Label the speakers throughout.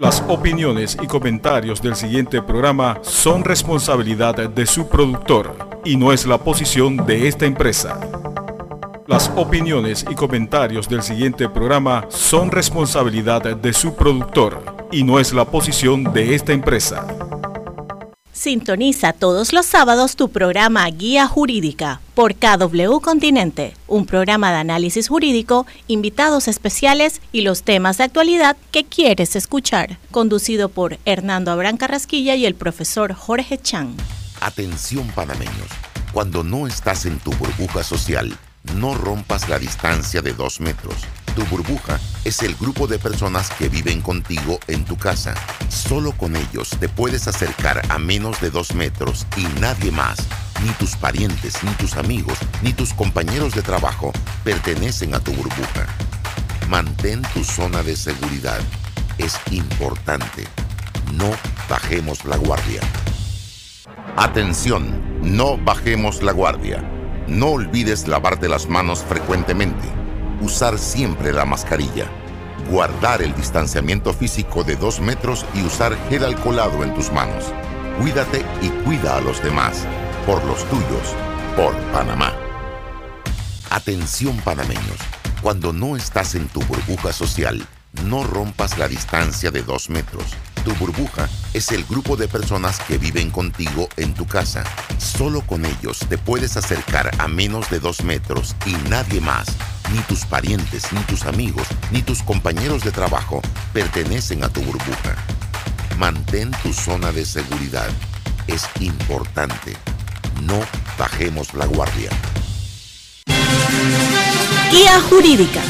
Speaker 1: Las opiniones y comentarios del siguiente programa son responsabilidad de su productor y no es la posición de esta empresa. Las opiniones y comentarios del siguiente programa son responsabilidad de su productor y no es la posición de esta empresa.
Speaker 2: Sintoniza todos los sábados tu programa Guía Jurídica por KW Continente, un programa de análisis jurídico, invitados especiales y los temas de actualidad que quieres escuchar, conducido por Hernando Abrán Carrasquilla y el profesor Jorge Chan.
Speaker 3: Atención panameños, cuando no estás en tu burbuja social, no rompas la distancia de dos metros tu burbuja es el grupo de personas que viven contigo en tu casa. Solo con ellos te puedes acercar a menos de dos metros y nadie más, ni tus parientes, ni tus amigos, ni tus compañeros de trabajo pertenecen a tu burbuja. Mantén tu zona de seguridad. Es importante. No bajemos la guardia. Atención, no bajemos la guardia. No olvides lavarte las manos frecuentemente usar siempre la mascarilla, guardar el distanciamiento físico de dos metros y usar gel alcoholado en tus manos. Cuídate y cuida a los demás, por los tuyos, por Panamá. Atención panameños, cuando no estás en tu burbuja social, no rompas la distancia de dos metros. Tu burbuja es el grupo de personas que viven contigo en tu casa. Solo con ellos te puedes acercar a menos de dos metros y nadie más ni tus parientes, ni tus amigos, ni tus compañeros de trabajo pertenecen a tu burbuja. Mantén tu zona de seguridad. Es importante. No bajemos la guardia.
Speaker 2: Guía Jurídica,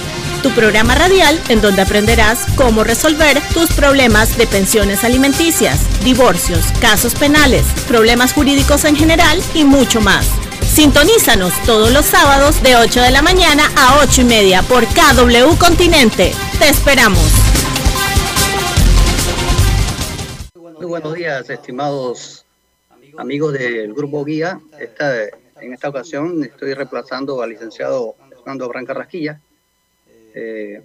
Speaker 2: tu programa radial en donde aprenderás cómo resolver tus problemas de pensiones alimenticias, divorcios, casos penales, problemas jurídicos en general y mucho más Sintonízanos todos los sábados de 8 de la mañana a 8 y media por KW Continente. Te esperamos.
Speaker 4: Muy buenos días, estimados amigos del Grupo Guía. en esta ocasión estoy reemplazando al licenciado Fernando Branca Rasquilla eh,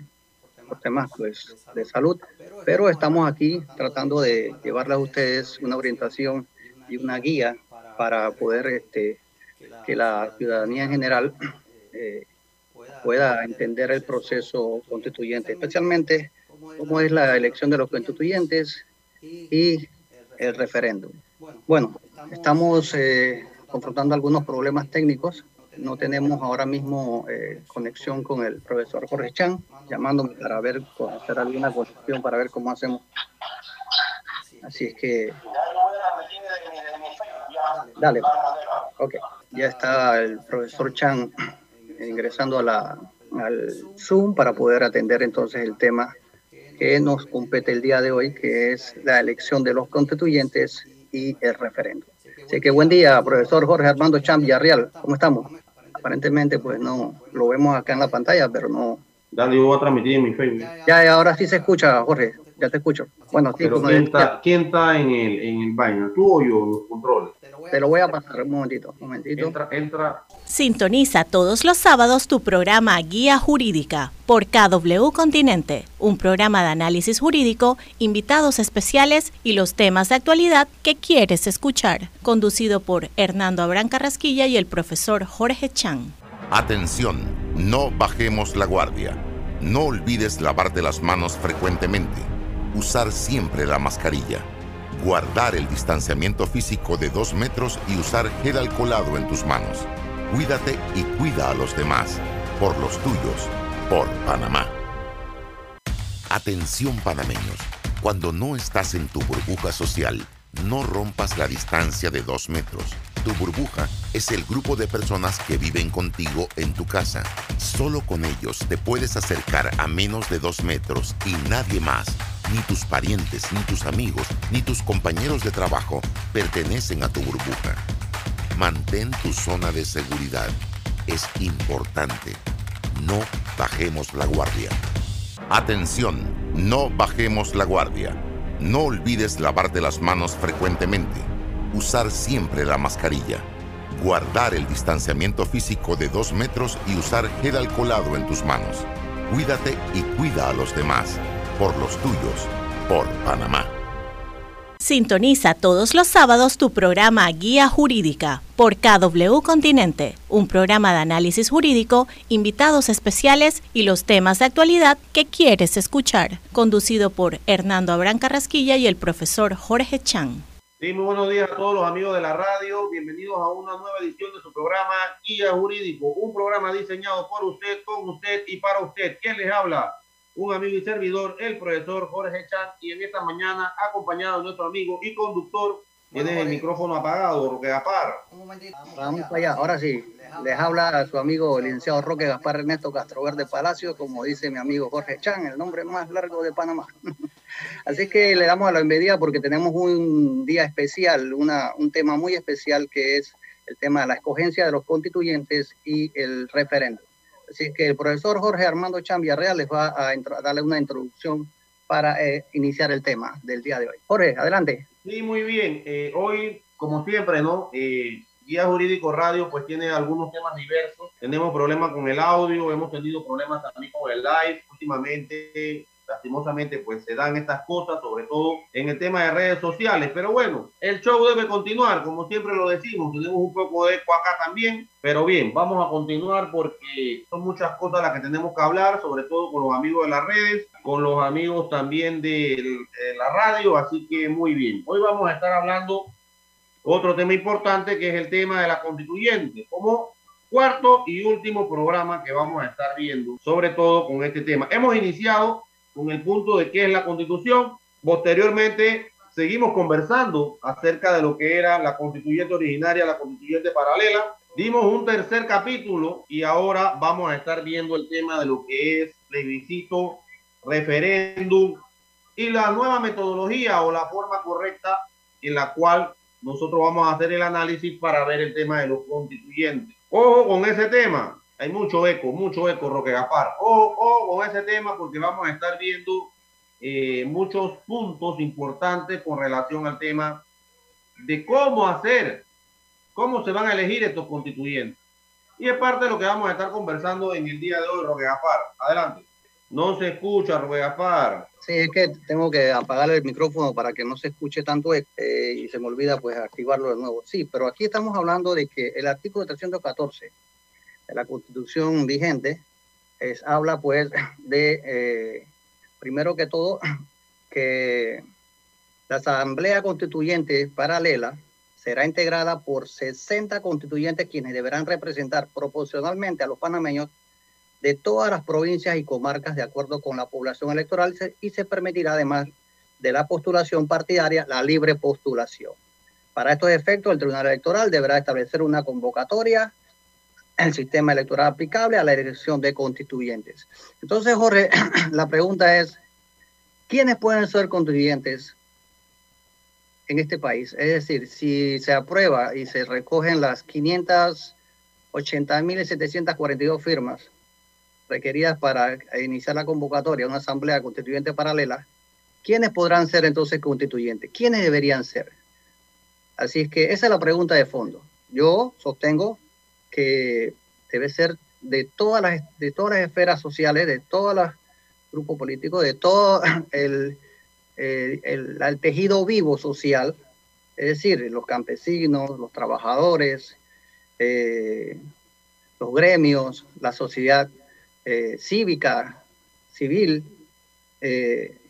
Speaker 4: por temas pues, de salud, pero estamos aquí tratando de llevarles a ustedes una orientación y una guía para poder este, que la ciudadanía en general eh, pueda entender el proceso constituyente, especialmente cómo es la elección de los constituyentes y el referéndum. Bueno, estamos eh, confrontando algunos problemas técnicos. No tenemos ahora mismo eh, conexión con el profesor Jorge Chan, llamándome para ver, hacer alguna cuestión para ver cómo hacemos. Así es que... Dale. Ok ya está el profesor Chan ingresando a la, al Zoom para poder atender entonces el tema que nos compete el día de hoy, que es la elección de los constituyentes y el referéndum. Así que buen día, profesor Jorge Armando Chan Villarreal. ¿Cómo estamos? Aparentemente, pues no, lo vemos acá en la pantalla, pero no.
Speaker 5: Dale, yo voy a transmitir en mi Facebook.
Speaker 4: Ya, ahora sí se escucha, Jorge. Ya te escucho. Bueno, sí,
Speaker 5: ¿quién, está, ¿quién, está, en el, en el baño? ¿Tú o yo, los controles?
Speaker 4: Te lo voy a pasar un momentito, un momentito.
Speaker 5: Entra, entra.
Speaker 2: Sintoniza todos los sábados tu programa Guía Jurídica por KW Continente, un programa de análisis jurídico, invitados especiales y los temas de actualidad que quieres escuchar, conducido por Hernando Abrán Carrasquilla y el profesor Jorge Chan.
Speaker 3: Atención, no bajemos la guardia. No olvides lavarte las manos frecuentemente. Usar siempre la mascarilla guardar el distanciamiento físico de dos metros y usar gel alcoholado en tus manos. Cuídate y cuida a los demás, por los tuyos, por Panamá. Atención panameños, cuando no estás en tu burbuja social, no rompas la distancia de dos metros. Tu burbuja es el grupo de personas que viven contigo en tu casa. Solo con ellos te puedes acercar a menos de dos metros y nadie más ni tus parientes, ni tus amigos, ni tus compañeros de trabajo pertenecen a tu burbuja. Mantén tu zona de seguridad. Es importante. No bajemos la guardia. Atención, no bajemos la guardia. No olvides lavarte las manos frecuentemente. Usar siempre la mascarilla. Guardar el distanciamiento físico de dos metros y usar gel alcoholado en tus manos. Cuídate y cuida a los demás por los tuyos, por Panamá.
Speaker 2: Sintoniza todos los sábados tu programa Guía Jurídica por KW Continente, un programa de análisis jurídico, invitados especiales y los temas de actualidad que quieres escuchar, conducido por Hernando Abrán Carrasquilla y el profesor Jorge Chan.
Speaker 5: Sí, muy buenos días a todos los amigos de la radio. Bienvenidos a una nueva edición de su programa Guía Jurídico, un programa diseñado por usted, con usted y para usted. ¿Quién les habla? Un amigo y servidor, el profesor Jorge Chan, y en esta mañana acompañado de nuestro amigo y conductor, tiene el micrófono apagado, Roque Gaspar.
Speaker 4: Vamos para allá, ahora sí. Les habla a su amigo el licenciado Roque Gaspar Ernesto Castro Verde Palacio, como dice mi amigo Jorge Chan, el nombre más largo de Panamá. Así que le damos a la bienvenida porque tenemos un día especial, una, un tema muy especial que es el tema de la escogencia de los constituyentes y el referéndum. Así que el profesor Jorge Armando Chan Villarreal les va a darle una introducción para eh, iniciar el tema del día de hoy. Jorge, adelante.
Speaker 5: Sí, muy bien. Eh, hoy, como siempre, ¿no? Eh, Guía Jurídico Radio pues tiene algunos temas diversos. Tenemos problemas con el audio, hemos tenido problemas también con el live últimamente lastimosamente pues se dan estas cosas, sobre todo en el tema de redes sociales. Pero bueno, el show debe continuar, como siempre lo decimos, tenemos un poco de eco acá también, pero bien, vamos a continuar porque son muchas cosas las que tenemos que hablar, sobre todo con los amigos de las redes, con los amigos también de, la radio, así que muy bien. Hoy vamos a estar hablando otro tema importante que es el tema de la constituyente, como cuarto y último programa que vamos a estar viendo, sobre todo con este tema. Hemos iniciado con el punto de qué es la constitución. Posteriormente seguimos conversando acerca de lo que era la constituyente originaria, la constituyente paralela. Dimos un tercer capítulo y ahora vamos a estar viendo el tema de lo que es plebiscito, referéndum y la nueva metodología o la forma correcta en la cual nosotros vamos a hacer el análisis para ver el tema de los constituyentes. Ojo con ese tema, hay mucho eco, mucho eco, Roque Gapar. O, o con ese tema, porque vamos a estar viendo eh, muchos puntos importantes con relación al tema de cómo hacer, cómo se van a elegir estos constituyentes. Y es parte de lo que vamos a estar conversando en el día de hoy, Roque Gapar. Adelante. No se escucha, Roque Gapar.
Speaker 4: Sí, es que tengo que apagar el micrófono para que no se escuche tanto eh, y se me olvida pues activarlo de nuevo. Sí, pero aquí estamos hablando de que el artículo 314 de la constitución vigente es, habla pues de, eh, primero que todo, que la asamblea constituyente paralela será integrada por 60 constituyentes quienes deberán representar proporcionalmente a los panameños de todas las provincias y comarcas de acuerdo con la población electoral y se permitirá además de la postulación partidaria la libre postulación. Para estos efectos, el Tribunal Electoral deberá establecer una convocatoria el sistema electoral aplicable a la elección de constituyentes. Entonces, Jorge, la pregunta es, ¿quiénes pueden ser constituyentes en este país? Es decir, si se aprueba y se recogen las 580.742 firmas requeridas para iniciar la convocatoria a una asamblea constituyente paralela, ¿quiénes podrán ser entonces constituyentes? ¿Quiénes deberían ser? Así es que esa es la pregunta de fondo. Yo sostengo que debe ser de todas las, de todas las esferas sociales, de todos los grupos políticos, de todo el, el, tejido vivo social, es decir, los campesinos, los trabajadores, eh, los gremios, la sociedad eh, cívica, civil, eh,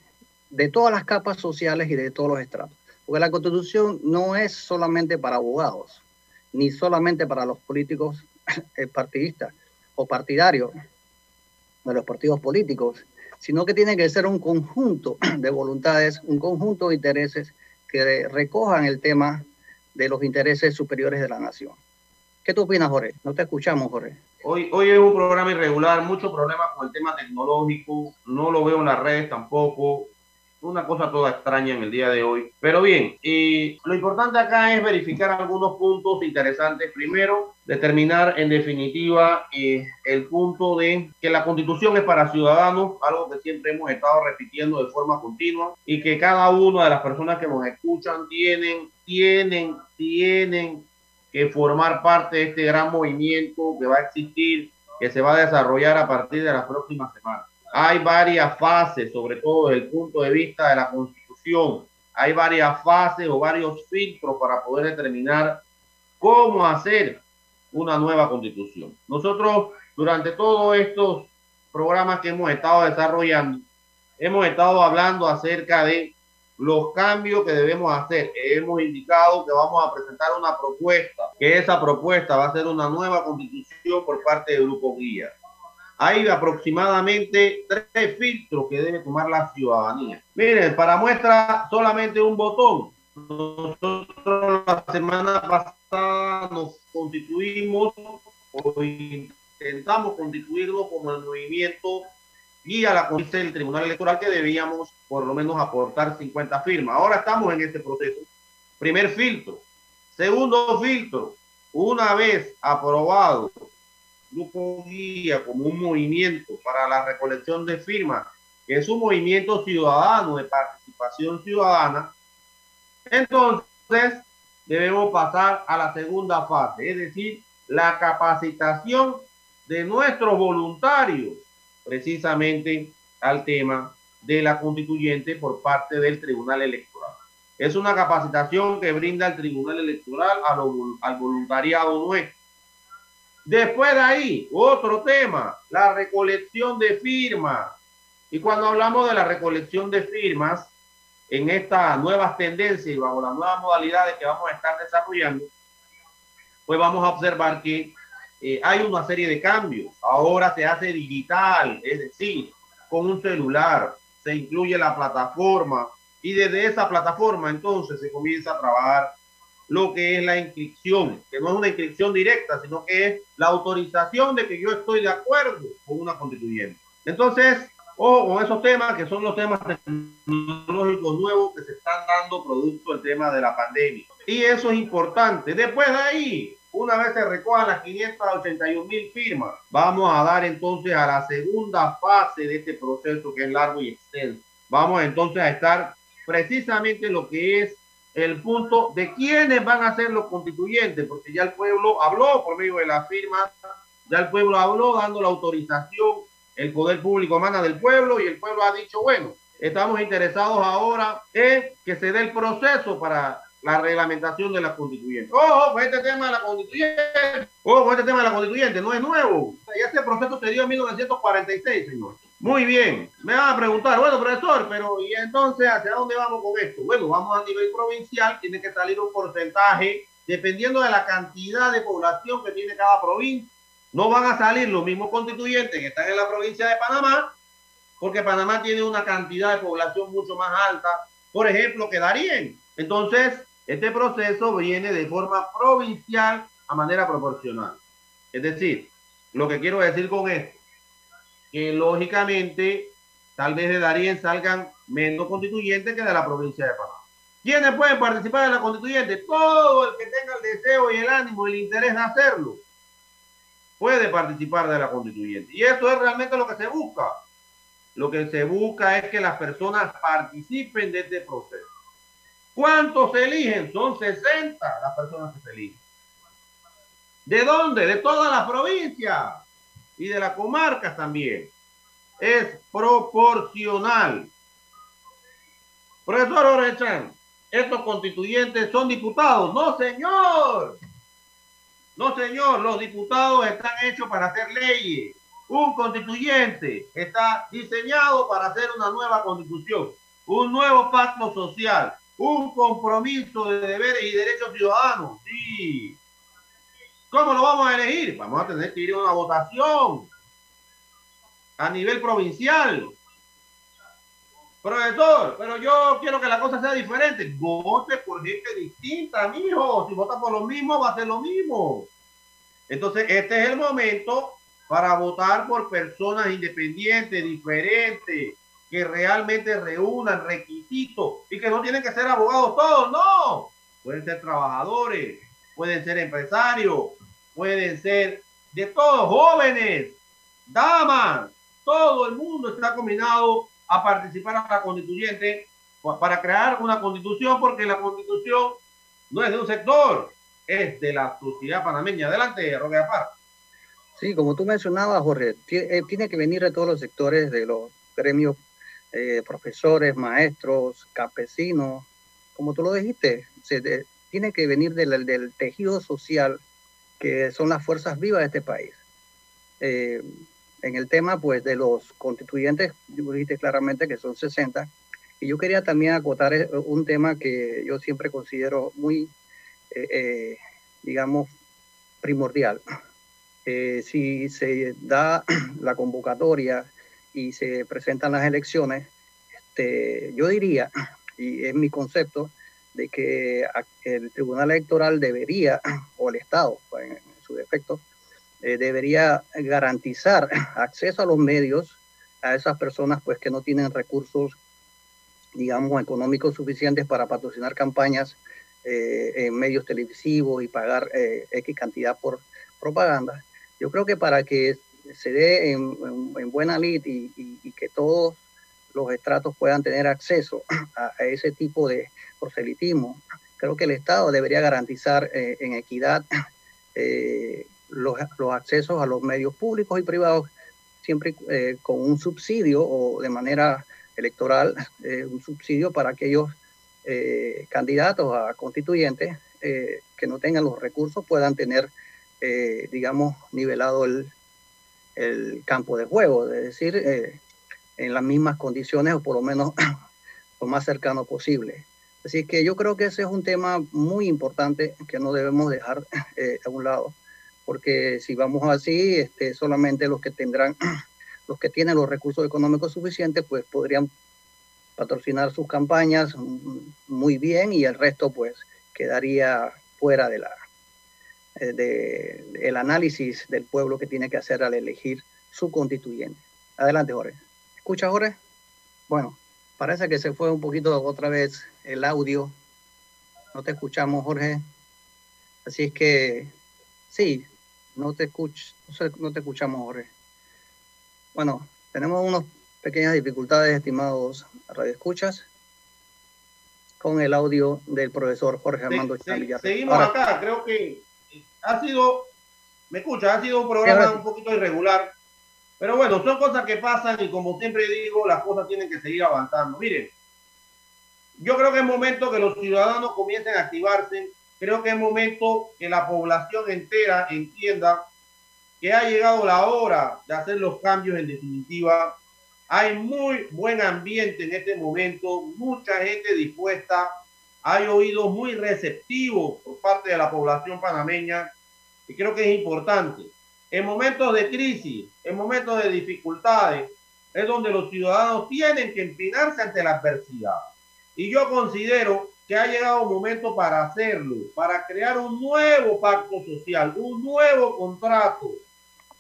Speaker 4: de todas las capas sociales y de todos los estratos. Porque la constitución no es solamente para abogados, ni solamente para los políticos eh, partidistas o partidarios de los partidos políticos, sino que tiene que ser un conjunto de voluntades, un conjunto de intereses que recojan el tema de los intereses superiores de la nación. ¿Qué tú opinas, Jorge? No te escuchamos, Jorge.
Speaker 5: Hoy, hoy es un programa irregular, muchos problemas con el tema tecnológico, no lo veo en las redes tampoco, una cosa toda extraña en el día de hoy. Pero bien, y lo importante acá es verificar algunos puntos interesantes. Primero, determinar en definitiva eh, el punto de que la constitución es para ciudadanos, algo que siempre hemos estado repitiendo de forma continua, y que cada una de las personas que nos escuchan tienen, tienen, tienen que formar parte de este gran movimiento que va a existir, que se va a desarrollar a partir de las próximas semanas. hay varias fases, sobre todo desde el punto de vista de la constitución. Hay varias fases o varios filtros para poder determinar cómo hacer una nueva constitución. Nosotros, durante todos estos programas que hemos estado desarrollando, hemos estado hablando acerca de los cambios que debemos hacer. Hemos indicado que vamos a presentar una propuesta, que esa propuesta va a ser una nueva constitución por parte del Grupo Guía. Hay aproximadamente tres filtros que debe tomar la ciudadanía. Miren, para muestra solamente un botón. Nosotros la semana pasada nos constituimos o intentamos constituirlo como el movimiento guía la Comisión del Tribunal Electoral que debíamos por lo menos aportar 50 firmas. Ahora estamos en este proceso. Primer filtro. Segundo filtro. Una vez aprobado Grupo Guía como un movimiento para la recolección de firmas, que es un movimiento ciudadano de participación ciudadana, entonces debemos pasar a la segunda fase, es decir, la capacitación de nuestros voluntarios precisamente al tema de la constituyente por parte del Tribunal Electoral. Es una capacitación que brinda el Tribunal Electoral al voluntariado nuestro. Después de ahí, otro tema, la recolección de firmas. Y cuando hablamos de la recolección de firmas, en estas nuevas tendencias y bajo las nuevas modalidades que vamos a estar desarrollando, pues vamos a observar que eh, hay una serie de cambios. Ahora se hace digital, es decir, con un celular, se incluye la plataforma y desde esa plataforma entonces se comienza a trabajar lo que es la inscripción, que no es una inscripción directa, sino que es la autorización de que yo estoy de acuerdo con una constituyente. Entonces, ojo con esos temas que son los temas tecnológicos nuevos que se están dando producto del tema de la pandemia. Y eso es importante. Después de ahí, una vez se recojan las 581 mil firmas, vamos a dar entonces a la segunda fase de este proceso que es largo y extenso. Vamos entonces a estar precisamente en lo que es el punto de quiénes van a ser los constituyentes, porque ya el pueblo habló por medio de la firma, ya el pueblo habló dando la autorización, el poder público emana del pueblo y el pueblo ha dicho, bueno, estamos interesados ahora en que se dé el proceso para la reglamentación de la constituyente. Ojo, con este tema de la constituyente, ojo, con este tema de la constituyente, no es nuevo. Ya este proceso se dio en 1946, señor. Muy bien, me van a preguntar, bueno, profesor, pero ¿y entonces hacia dónde vamos con esto? Bueno, vamos a nivel provincial, tiene que salir un porcentaje, dependiendo de la cantidad de población que tiene cada provincia. No van a salir los mismos constituyentes que están en la provincia de Panamá, porque Panamá tiene una cantidad de población mucho más alta, por ejemplo, que Darien. Entonces, este proceso viene de forma provincial a manera proporcional. Es decir, lo que quiero decir con esto, que lógicamente tal vez de Darien salgan menos constituyentes que de la provincia de Panamá. ¿Quiénes pueden participar de la constituyente? Todo el que tenga el deseo y el ánimo y el interés de hacerlo puede participar de la constituyente. Y eso es realmente lo que se busca. Lo que se busca es que las personas participen de este proceso. ¿Cuántos se eligen? Son 60 las personas que se eligen. ¿De dónde? De toda la provincia y de las comarcas también. Es proporcional. Profesor Orechan, estos constituyentes son diputados. No, señor. No, señor. Los diputados están hechos para hacer leyes. Un constituyente está diseñado para hacer una nueva constitución, un nuevo pacto social, un compromiso de deberes y derechos ciudadanos. Sí. ¿Cómo lo vamos a elegir? Vamos a tener que ir a una votación a nivel provincial. Profesor, pero yo quiero que la cosa sea diferente. Vote por gente distinta, mijo. Si vota por lo mismo, va a ser lo mismo. Entonces, este es el momento para votar por personas independientes, diferentes, que realmente reúnan requisitos y que no tienen que ser abogados todos, no. Pueden ser trabajadores, pueden ser empresarios, pueden ser de todos, jóvenes, damas, todo el mundo está combinado a participar a la constituyente para crear una constitución porque la constitución no es de un sector, es de la sociedad panameña. Adelante, Roque Apar.
Speaker 4: Sí, como tú mencionabas, Jorge, eh, tiene que venir de todos los sectores, de los gremios, eh, profesores, maestros, campesinos, como tú lo dijiste, se tiene que venir del, del, tejido social que son las fuerzas vivas de este país. Eh, en el tema, pues, de los constituyentes, dijiste claramente que son 60, y yo quería también acotar un tema que yo siempre considero muy, digamos, primordial. Eh, si se da la convocatoria y se presentan las elecciones, este, yo diría, y es mi concepto, de que el Tribunal Electoral debería, o el Estado, pues, en su defecto, eh, debería garantizar acceso a los medios a esas personas pues que no tienen recursos, digamos, económicos suficientes para patrocinar campañas eh, en medios televisivos y pagar X cantidad por propaganda. Yo creo que para que se dé en, buena lid y, que todos los estratos puedan tener acceso a, ese tipo de proselitismo, creo que el Estado debería garantizar eh, en equidad eh, los, accesos a los medios públicos y privados, siempre eh, con un subsidio o de manera electoral, un subsidio para aquellos candidatos a constituyentes que no tengan los recursos puedan tener eh, digamos, nivelado el, el, campo de juego, es decir, eh, en las mismas condiciones o por lo menos lo más cercano posible. Así que yo creo que ese es un tema muy importante que no debemos dejar eh, a un lado, porque si vamos así, este, solamente los que tendrán, los que tienen los recursos económicos suficientes, pues podrían patrocinar sus campañas muy bien y el resto pues quedaría fuera de la, de, el análisis del pueblo que tiene que hacer al elegir su constituyente. Adelante, Jorge. ¿Escucha, Jorge? Bueno, parece que se fue un poquito otra vez el audio. No te escuchamos, Jorge. Así es que, sí, no te, escuch, no te escuchamos, Jorge. Bueno, tenemos unas pequeñas dificultades, estimados radioescuchas, con el audio del profesor Jorge Armando
Speaker 5: sí, Seguimos acá, creo que ha sido, me escucha, ha sido un programa un poquito irregular, pero bueno, son cosas que pasan y como siempre digo, las cosas tienen que seguir avanzando. Miren, yo creo que es momento que los ciudadanos comiencen a activarse, creo que es momento que la población entera entienda que ha llegado la hora de hacer los cambios en definitiva. Hay muy buen ambiente en este momento, mucha gente dispuesta hay oídos muy receptivos por parte de la población panameña y creo que es importante. En momentos de crisis, en momentos de dificultades, es donde los ciudadanos tienen que empinarse ante la adversidad. Y yo considero que ha llegado un momento para hacerlo, para crear un nuevo pacto social, un nuevo contrato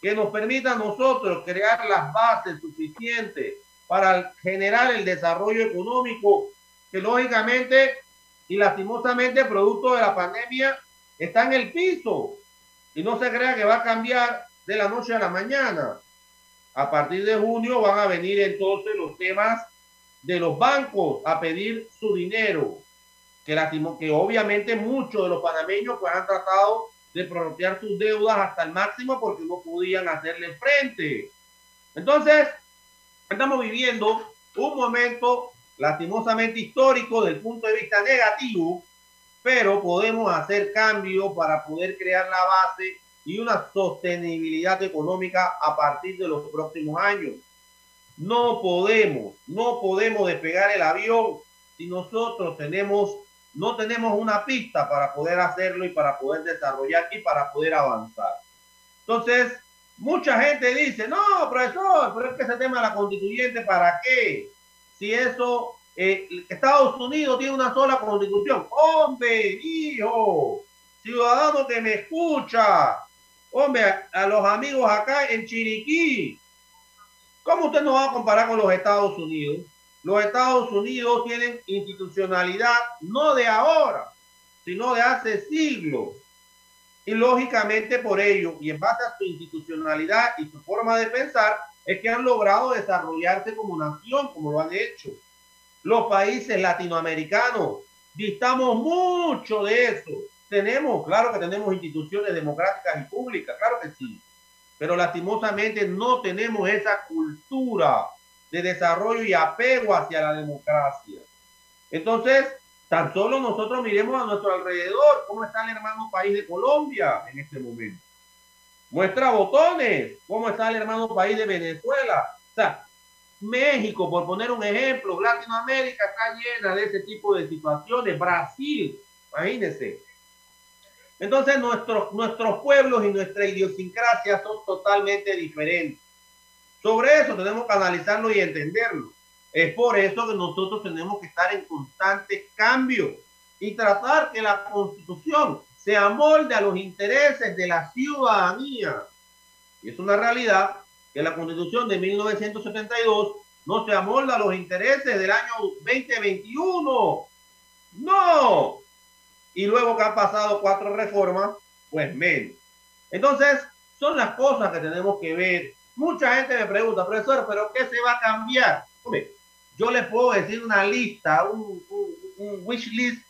Speaker 5: que nos permita a nosotros crear las bases suficientes para generar el desarrollo económico que lógicamente y lastimosamente producto de la pandemia está en el piso y no se crea que va a cambiar de la noche a la mañana. A partir de junio van a venir entonces los temas de los bancos a pedir su dinero, que, que obviamente muchos de los panameños pues han tratado de prorrotear sus deudas hasta el máximo porque no podían hacerle frente. Entonces, estamos viviendo un momento lastimosamente histórico del punto de vista negativo, pero podemos hacer cambios para poder crear la base y una sostenibilidad económica a partir de los próximos años. No podemos, no podemos despegar el avión si nosotros tenemos, no tenemos una pista para poder hacerlo y para poder desarrollar y para poder avanzar. Entonces, mucha gente dice, no, profesor, pero es que ese tema de la constituyente, ¿para qué? Si eso, eh, Estados Unidos tiene una sola constitución. Hombre, hijo, ciudadano que me escucha, hombre, a, los amigos acá en Chiriquí, ¿cómo usted no va a comparar con los Estados Unidos? Los Estados Unidos tienen institucionalidad no de ahora, sino de hace siglos. Y lógicamente por ello, y en base a su institucionalidad y su forma de pensar, es que han logrado desarrollarse como nación, como lo han hecho. Los países latinoamericanos distamos mucho de eso. Tenemos, claro que tenemos instituciones democráticas y públicas, claro que sí. pero lastimosamente no tenemos esa cultura de desarrollo y apego hacia la democracia. Entonces, tan solo nosotros miremos a nuestro alrededor cómo está el hermano país de Colombia en este momento. Muestra botones, cómo está el hermano país de Venezuela. O sea, México, por poner un ejemplo, Latinoamérica está llena de ese tipo de situaciones. Brasil, imagínense. Entonces nuestros, nuestros pueblos y nuestra idiosincrasia son totalmente diferentes. Sobre eso tenemos que analizarlo y entenderlo. Es por eso que nosotros tenemos que estar en constante cambio y tratar que la constitución se amolde a los intereses de la ciudadanía. Y es una realidad que la constitución de 1972 no se amolda a los intereses del año 2021. No. Y luego que han pasado cuatro reformas, pues menos. Entonces, son las cosas que tenemos que ver. Mucha gente me pregunta, profesor, ¿pero qué se va a cambiar? Hombre, yo le puedo decir una lista, un, un, wish list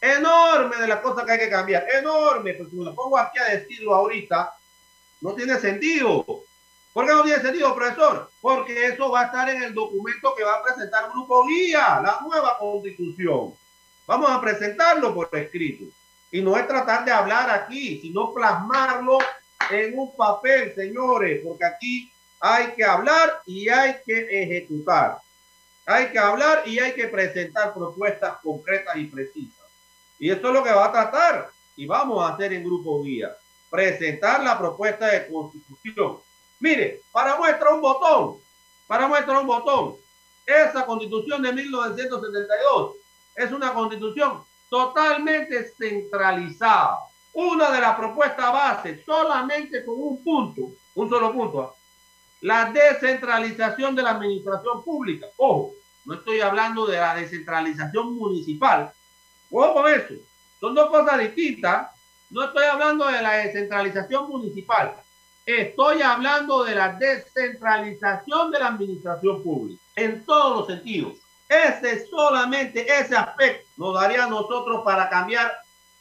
Speaker 5: enorme de las cosas que hay que cambiar. Enorme, porque si me lo pongo aquí a decirlo ahorita, no tiene sentido. ¿Por qué no tiene sentido, profesor? Porque eso va a estar en el documento que va a presentar Grupo Guía, la nueva constitución. Vamos a presentarlo por escrito. Y no es tratar de hablar aquí, sino plasmarlo en un papel, señores, porque aquí hay que hablar y hay que ejecutar. Hay que hablar y hay que presentar propuestas concretas y precisas. Y esto es lo que va a tratar y vamos a hacer en Grupo Guía. Presentar la propuesta de constitución. Mire, para muestra un botón, para muestra un botón, esa constitución de 1972 es una constitución totalmente centralizada. Una de las propuestas base, solamente con un punto, un solo punto, ¿ah? la descentralización de la administración pública. Ojo, no estoy hablando de la descentralización municipal. Ojo con eso. Son dos cosas distintas. No estoy hablando de la descentralización municipal. Estoy hablando de la descentralización de la administración pública en todos los sentidos. Ese solamente ese aspecto nos daría a nosotros para cambiar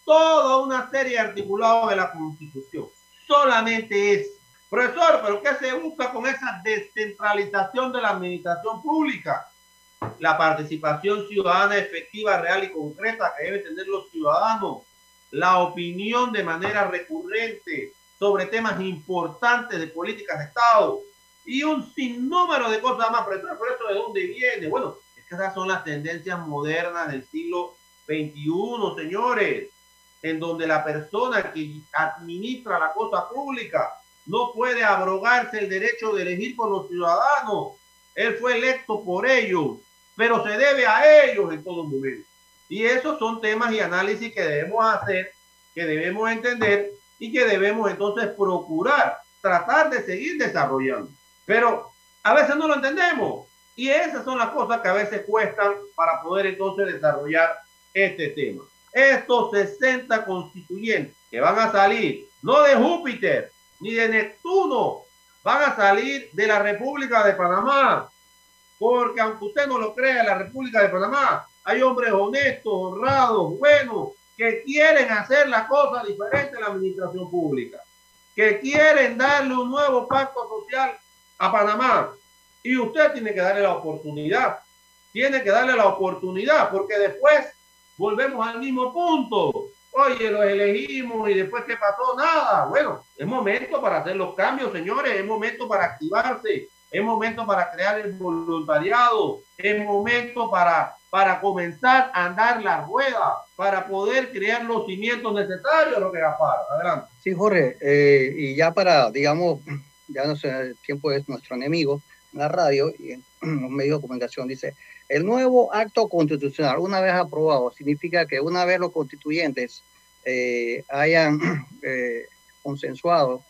Speaker 5: toda una serie de articulados de la Constitución. Solamente es. Profesor, ¿pero qué se busca con esa descentralización de la administración pública? La participación ciudadana efectiva, real y concreta que deben tener los ciudadanos. La opinión de manera recurrente sobre temas importantes de políticas de Estado. Y un sinnúmero de cosas más. ¿por eso de dónde viene? Bueno, esas son las tendencias modernas del siglo XXI, señores, en donde la persona que administra la cosa pública no puede abrogarse el derecho de elegir por los ciudadanos. Él fue electo por ellos, pero se debe a ellos en todo momento. Y esos son temas y análisis que debemos hacer, que debemos entender y que debemos entonces procurar tratar de seguir desarrollando. Pero a veces no lo entendemos. Y esas son las cosas que a veces cuestan para poder entonces desarrollar este tema. Estos 60 constituyentes que van a salir, no de Júpiter ni de Neptuno, van a salir de la República de Panamá. Porque aunque usted no lo crea, en la República de Panamá hay hombres honestos, honrados, buenos, que quieren hacer la cosa diferente en la administración pública, que quieren darle un nuevo pacto social a Panamá, y usted tiene que darle la oportunidad. Tiene que darle la oportunidad porque después volvemos al mismo punto. Oye, los elegimos y después ¿qué pasó? Nada. Bueno, es momento para hacer los cambios, señores. Es momento para activarse. Es momento para crear el voluntariado. Es momento para, para comenzar a andar la rueda, para poder crear los cimientos necesarios, lo que para. Adelante.
Speaker 4: Sí, Jorge. Eh, y ya para, digamos, ya no sé, el tiempo es nuestro enemigo en la radio y en los medios de comunicación, dice, el nuevo acto constitucional, una vez aprobado, significa que una vez los constituyentes eh, hayan eh, consensuado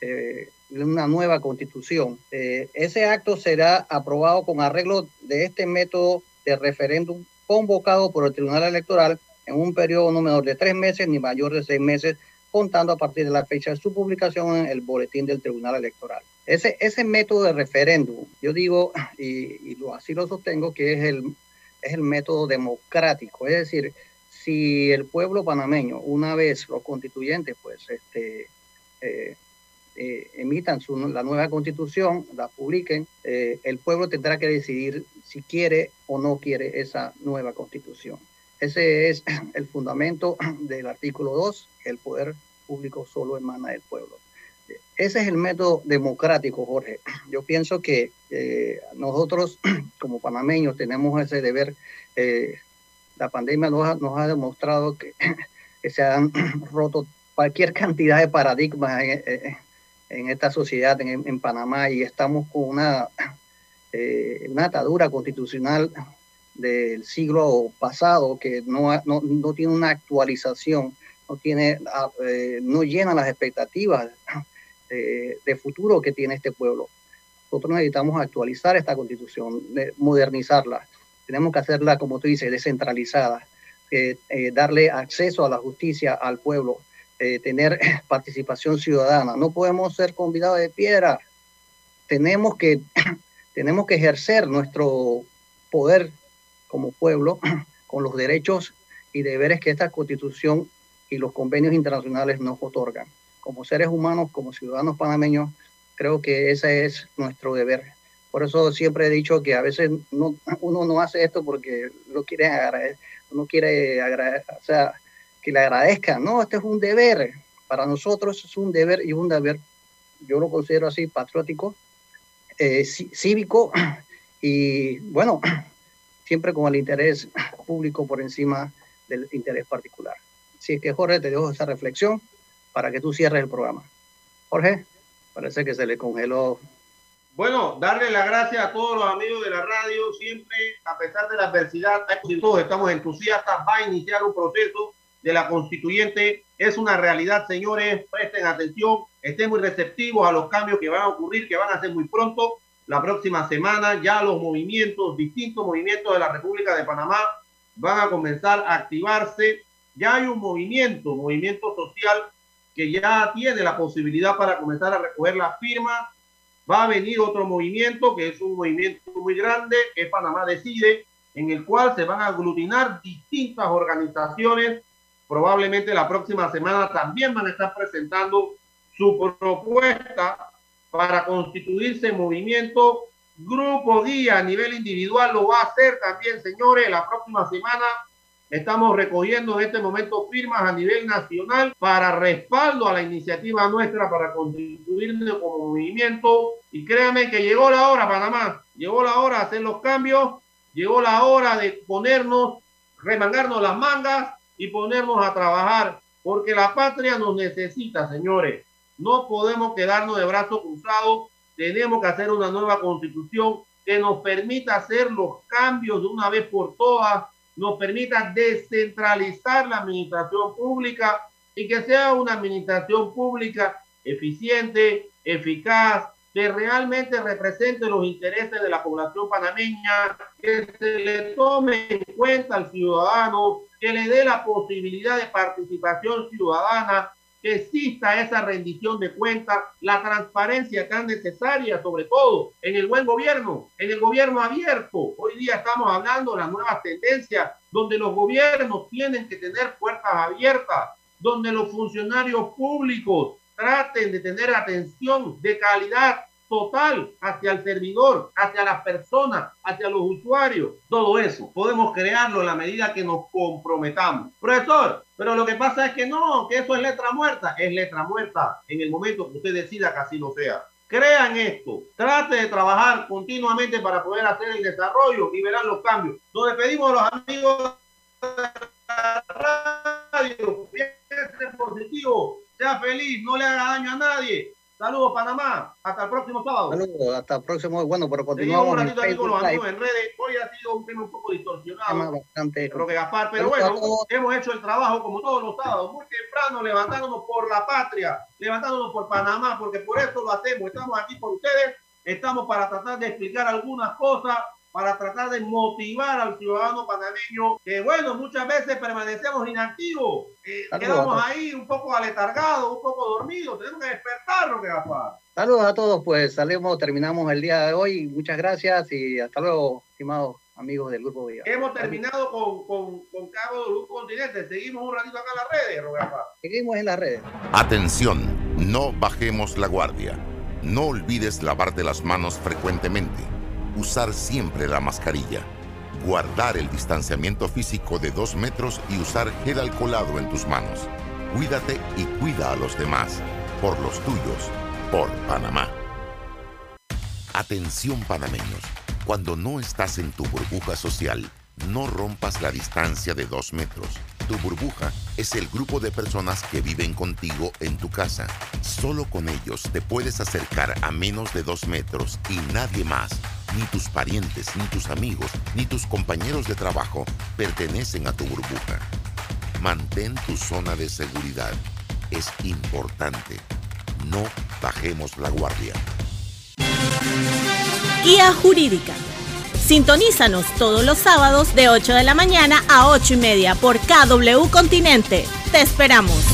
Speaker 4: eh, una nueva constitución, ese acto será aprobado con arreglo de este método de referéndum convocado por el Tribunal Electoral en un periodo no menor de tres meses ni mayor de seis meses, contando a partir de la fecha de su publicación en el boletín del Tribunal Electoral. Ese, ese método de referéndum, yo digo, y, lo, así lo sostengo, que es el, es el método democrático. Es decir, si el pueblo panameño, una vez los constituyentes, pues, este, eh, eh, emitan su, la nueva constitución, la publiquen, eh, el pueblo tendrá que decidir si quiere o no quiere esa nueva constitución. Ese es el fundamento del artículo 2, el poder público solo emana del pueblo. Ese es el método democrático, Jorge. Yo pienso que nosotros como panameños tenemos ese deber. la pandemia nos ha, nos ha demostrado que, se han roto cualquier cantidad de paradigmas en esta sociedad en, en, Panamá y estamos con una, eh, una atadura constitucional del siglo pasado que no, no, no tiene una actualización, no, tiene, ah, eh, no llena las expectativas eh, de futuro que tiene este pueblo. Nosotros necesitamos actualizar esta constitución, modernizarla. Tenemos que hacerla, como tú dices, descentralizada, darle acceso a la justicia al pueblo, eh, tener participación ciudadana. No podemos ser convidados de piedra. Tenemos que, tenemos que ejercer nuestro poder como pueblo con los derechos y deberes que esta constitución y los convenios internacionales nos otorgan. Como seres humanos, como ciudadanos panameños, creo que ese es nuestro deber. Por eso siempre he dicho que a veces no, uno no hace esto porque lo quiere agradecer, uno quiere agradecer, o sea, que le agradezcan. No, este es un deber. Para nosotros es un deber y un deber, yo lo considero así, patriótico, eh, cívico y bueno, siempre con el interés público por encima del interés particular. Así que Jorge, te dejo esa reflexión para que tú cierres el programa. Jorge, parece que se le congeló.
Speaker 5: Bueno, darle las gracias a todos los amigos de la radio. Siempre, a pesar de la adversidad, todos estamos entusiastas. Va a iniciar un proceso de la constituyente es una realidad, señores. Presten atención, estén muy receptivos a los cambios que van a ocurrir, que van a ser muy pronto. La próxima semana ya los movimientos, distintos movimientos de la República de Panamá van a comenzar a activarse. Ya hay un movimiento, movimiento social, que ya tiene la posibilidad para comenzar a recoger las firmas. Va a venir otro movimiento, que es un movimiento muy grande, que Panamá Decide, en el cual se van a aglutinar distintas organizaciones probablemente la próxima semana también van a estar presentando su propuesta para constituirse movimiento. Grupo Guía a nivel individual lo va a hacer también, señores. La próxima semana estamos recogiendo en este momento firmas a nivel nacional para respaldo a la iniciativa nuestra para constituirnos como movimiento. Y créanme que llegó la hora, Panamá, llegó la hora de hacer los cambios, llegó la hora de ponernos, remangarnos las mangas y ponernos a trabajar, porque la patria nos necesita, señores. No podemos quedarnos de brazos cruzados, tenemos que hacer una nueva constitución que nos permita hacer los cambios de una vez por todas, nos permita descentralizar la administración pública y que sea una administración pública eficiente, eficaz, que realmente represente los intereses de la población panameña, que se le tome en cuenta al ciudadano, que le dé la posibilidad de participación ciudadana, que exista esa rendición de cuentas, la transparencia tan necesaria, sobre todo en el buen gobierno, en el gobierno abierto. Hoy día estamos hablando de las nuevas tendencias, donde los gobiernos tienen que tener puertas abiertas, donde los funcionarios públicos traten de tener atención de calidad total hacia el servidor, hacia las personas, hacia los usuarios. Todo eso podemos crearlo en la medida que nos comprometamos. Profesor, pero lo que pasa es que no, que eso es letra muerta. Es letra muerta en el momento que usted decida que así lo sea. Crean esto, trate de trabajar continuamente para poder hacer el desarrollo y verán los cambios. Nos despedimos de los amigos de la radio. Piense positivo, sea feliz, no le haga daño a nadie. Saludos, Panamá. Hasta el próximo sábado.
Speaker 4: Saludos, hasta el próximo. Bueno, pero continuamos.
Speaker 5: un ratito aquí con los amigos en redes. Hoy ha sido un tema un poco distorsionado.
Speaker 4: Bastante.
Speaker 5: Creo que Gaspar, pero bueno, hemos hecho el trabajo como todos los sábados, muy temprano, levantándonos por la patria, levantándonos por Panamá, porque por eso lo hacemos. Estamos aquí por ustedes. Estamos para tratar de explicar algunas cosas para tratar de motivar al ciudadano panameño, que bueno, muchas veces permanecemos inactivos, eh, quedamos ahí un poco aletargados, un poco dormidos, tenemos que despertar lo que va
Speaker 4: Saludos a todos, pues salimos, terminamos el día de hoy, muchas gracias y hasta luego, estimados amigos del Grupo Vía.
Speaker 5: Hemos terminado con, con, con Cabo Luz Continente, seguimos un ratito acá en las redes, Roberto.
Speaker 4: Seguimos en las redes.
Speaker 3: Atención No bajemos la guardia. No olvides lavarte las manos frecuentemente. Usar siempre la mascarilla. Guardar el distanciamiento físico de dos metros y usar gel alcoholado en tus manos. Cuídate y cuida a los demás. Por los tuyos. Por Panamá. Atención panameños. Cuando no estás en tu burbuja social, no rompas la distancia de dos metros. Tu burbuja es el grupo de personas que viven contigo en tu casa. Solo con ellos te puedes acercar a menos de dos metros y nadie más, ni tus parientes, ni tus amigos, ni tus compañeros de trabajo pertenecen a tu burbuja. Mantén tu zona de seguridad. Es importante. No bajemos la guardia.
Speaker 2: Guía Jurídica Sintonízanos todos los sábados de 8 de la mañana a 8 y media por KW Continente. Te esperamos.